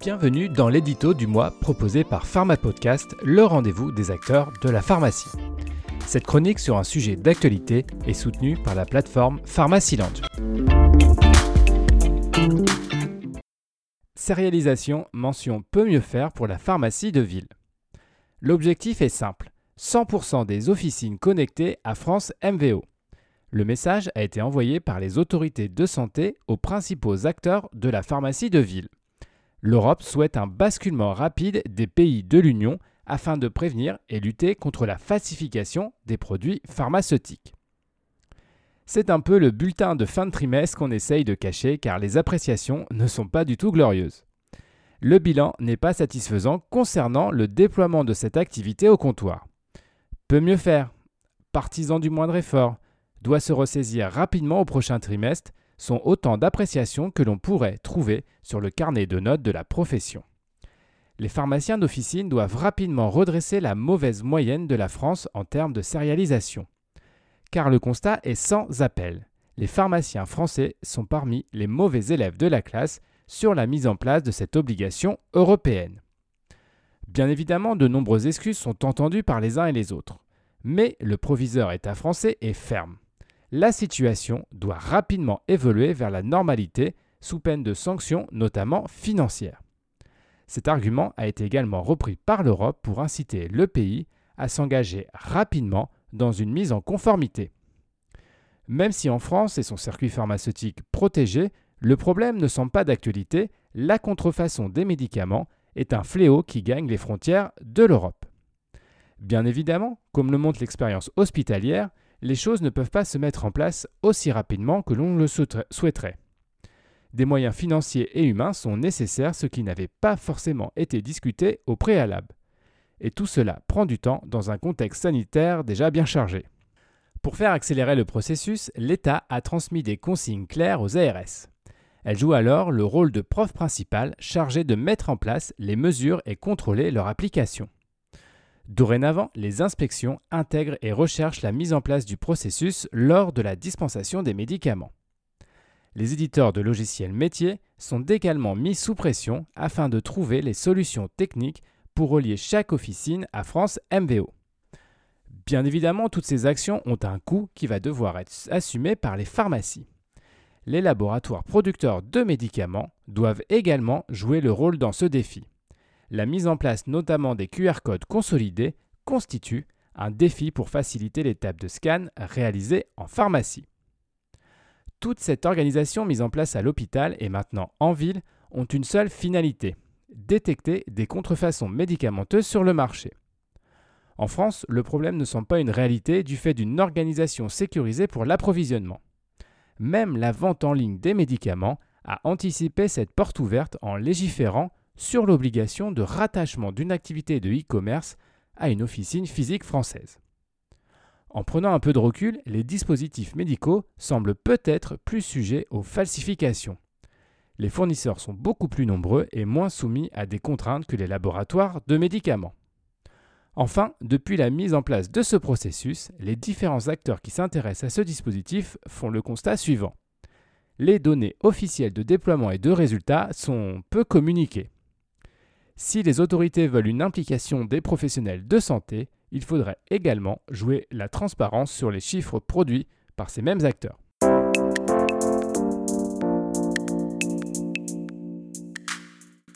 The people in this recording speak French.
Bienvenue dans l'édito du mois proposé par Pharma Podcast, le rendez-vous des acteurs de la pharmacie. Cette chronique sur un sujet d'actualité est soutenue par la plateforme Pharmacyland. Sérialisation, mention peut mieux faire pour la pharmacie de ville. L'objectif est simple 100% des officines connectées à France MVO. Le message a été envoyé par les autorités de santé aux principaux acteurs de la pharmacie de ville. L'Europe souhaite un basculement rapide des pays de l'Union afin de prévenir et lutter contre la falsification des produits pharmaceutiques. C'est un peu le bulletin de fin de trimestre qu'on essaye de cacher car les appréciations ne sont pas du tout glorieuses. Le bilan n'est pas satisfaisant concernant le déploiement de cette activité au comptoir. Peut mieux faire. Partisan du moindre effort, doit se ressaisir rapidement au prochain trimestre sont autant d'appréciations que l'on pourrait trouver sur le carnet de notes de la profession. Les pharmaciens d'officine doivent rapidement redresser la mauvaise moyenne de la France en termes de sérialisation. Car le constat est sans appel. Les pharmaciens français sont parmi les mauvais élèves de la classe sur la mise en place de cette obligation européenne. Bien évidemment, de nombreuses excuses sont entendues par les uns et les autres. Mais le proviseur État français est ferme la situation doit rapidement évoluer vers la normalité sous peine de sanctions, notamment financières. Cet argument a été également repris par l'Europe pour inciter le pays à s'engager rapidement dans une mise en conformité. Même si en France et son circuit pharmaceutique protégé, le problème ne semble pas d'actualité, la contrefaçon des médicaments est un fléau qui gagne les frontières de l'Europe. Bien évidemment, comme le montre l'expérience hospitalière, les choses ne peuvent pas se mettre en place aussi rapidement que l'on le souhaiterait. Des moyens financiers et humains sont nécessaires, ce qui n'avait pas forcément été discuté au préalable. Et tout cela prend du temps dans un contexte sanitaire déjà bien chargé. Pour faire accélérer le processus, l'État a transmis des consignes claires aux ARS. Elle joue alors le rôle de prof principal chargé de mettre en place les mesures et contrôler leur application. Dorénavant, les inspections intègrent et recherchent la mise en place du processus lors de la dispensation des médicaments. Les éditeurs de logiciels métiers sont également mis sous pression afin de trouver les solutions techniques pour relier chaque officine à France MVO. Bien évidemment, toutes ces actions ont un coût qui va devoir être assumé par les pharmacies. Les laboratoires producteurs de médicaments doivent également jouer le rôle dans ce défi la mise en place notamment des QR codes consolidés constitue un défi pour faciliter l'étape de scan réalisée en pharmacie. Toute cette organisation mise en place à l'hôpital et maintenant en ville ont une seule finalité, détecter des contrefaçons médicamenteuses sur le marché. En France, le problème ne semble pas une réalité du fait d'une organisation sécurisée pour l'approvisionnement. Même la vente en ligne des médicaments a anticipé cette porte ouverte en légiférant sur l'obligation de rattachement d'une activité de e-commerce à une officine physique française. En prenant un peu de recul, les dispositifs médicaux semblent peut-être plus sujets aux falsifications. Les fournisseurs sont beaucoup plus nombreux et moins soumis à des contraintes que les laboratoires de médicaments. Enfin, depuis la mise en place de ce processus, les différents acteurs qui s'intéressent à ce dispositif font le constat suivant. Les données officielles de déploiement et de résultats sont peu communiquées. Si les autorités veulent une implication des professionnels de santé, il faudrait également jouer la transparence sur les chiffres produits par ces mêmes acteurs.